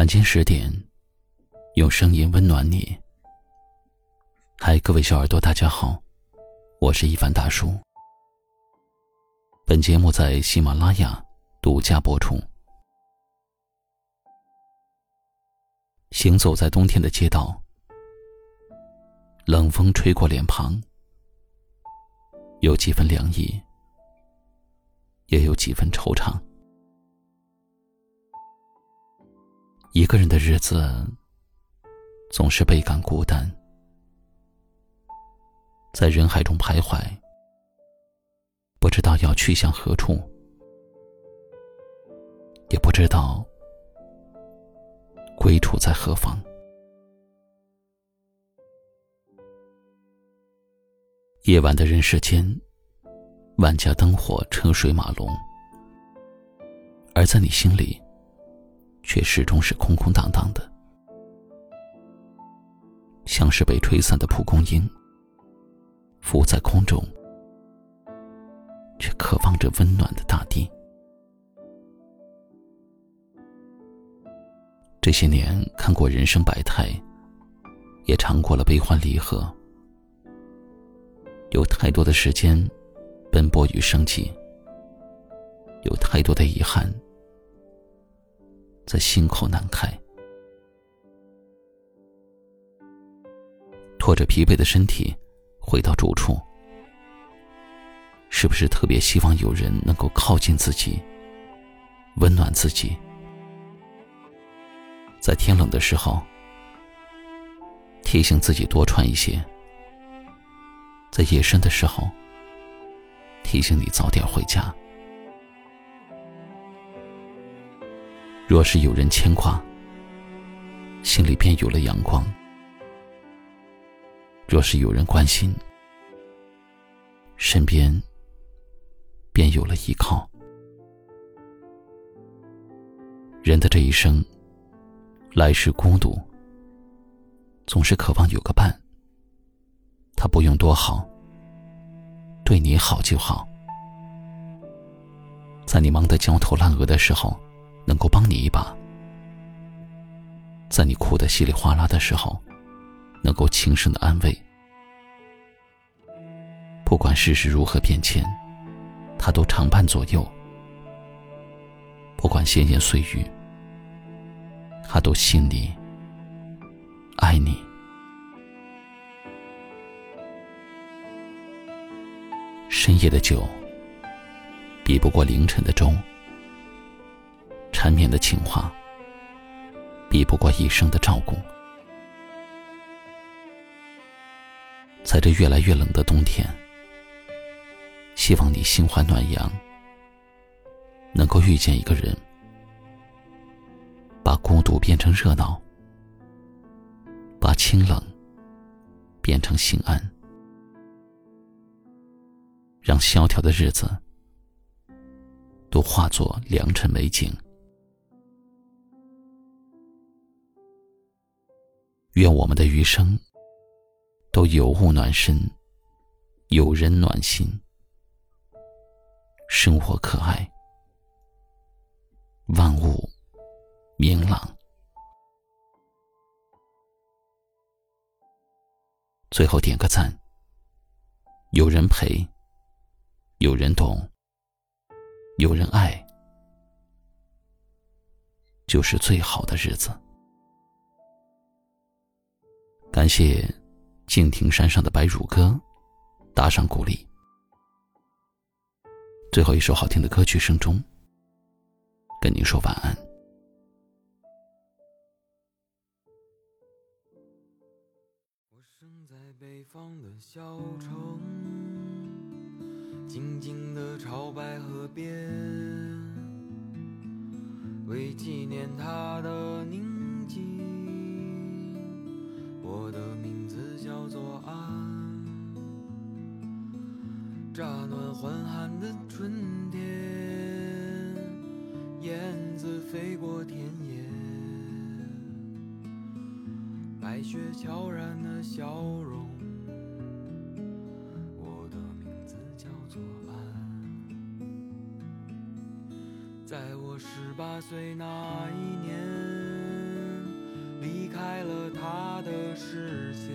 晚间十点，用声音温暖你。嗨，各位小耳朵，大家好，我是一凡大叔。本节目在喜马拉雅独家播出。行走在冬天的街道，冷风吹过脸庞，有几分凉意，也有几分惆怅。一个人的日子，总是倍感孤单，在人海中徘徊，不知道要去向何处，也不知道归处在何方。夜晚的人世间，万家灯火，车水马龙，而在你心里。却始终是空空荡荡的，像是被吹散的蒲公英，浮在空中，却渴望着温暖的大地。这些年看过人生百态，也尝过了悲欢离合，有太多的时间奔波与生计，有太多的遗憾。在心口难开，拖着疲惫的身体回到住处，是不是特别希望有人能够靠近自己，温暖自己？在天冷的时候，提醒自己多穿一些；在夜深的时候，提醒你早点回家。若是有人牵挂，心里便有了阳光；若是有人关心，身边便有了依靠。人的这一生，来世孤独，总是渴望有个伴。他不用多好，对你好就好。在你忙得焦头烂额的时候。能够帮你一把，在你哭得稀里哗啦的时候，能够轻声的安慰。不管世事如何变迁，他都常伴左右；不管闲言碎语，他都心里爱你。深夜的酒，比不过凌晨的钟。缠绵的情话，比不过一生的照顾。在这越来越冷的冬天，希望你心怀暖阳，能够遇见一个人，把孤独变成热闹，把清冷变成心安，让萧条的日子都化作良辰美景。愿我们的余生都有物暖身，有人暖心，生活可爱，万物明朗。最后点个赞，有人陪，有人懂，有人爱，就是最好的日子。感谢敬亭山上的白乳歌打赏鼓励。最后一首好听的歌曲声中，跟您说晚安。我生在北方的小城，静静的朝白河边，为纪念他的宁乍暖还寒的春天，燕子飞过田野，白雪悄然的笑容。我的名字叫做安，在我十八岁那一年。离开了他的视线，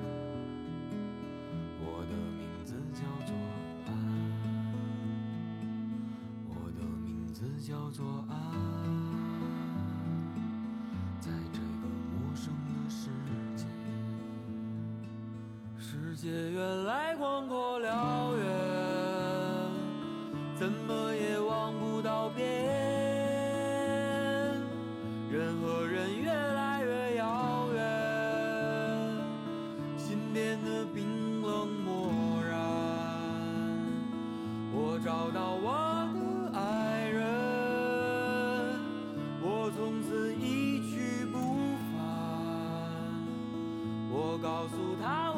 叫做安，在这个陌生的世界，世界原来广阔辽远，怎么也望不到边，人和人越来越遥远，心变得冰冷漠然。我找到我从此一去不返。我告诉他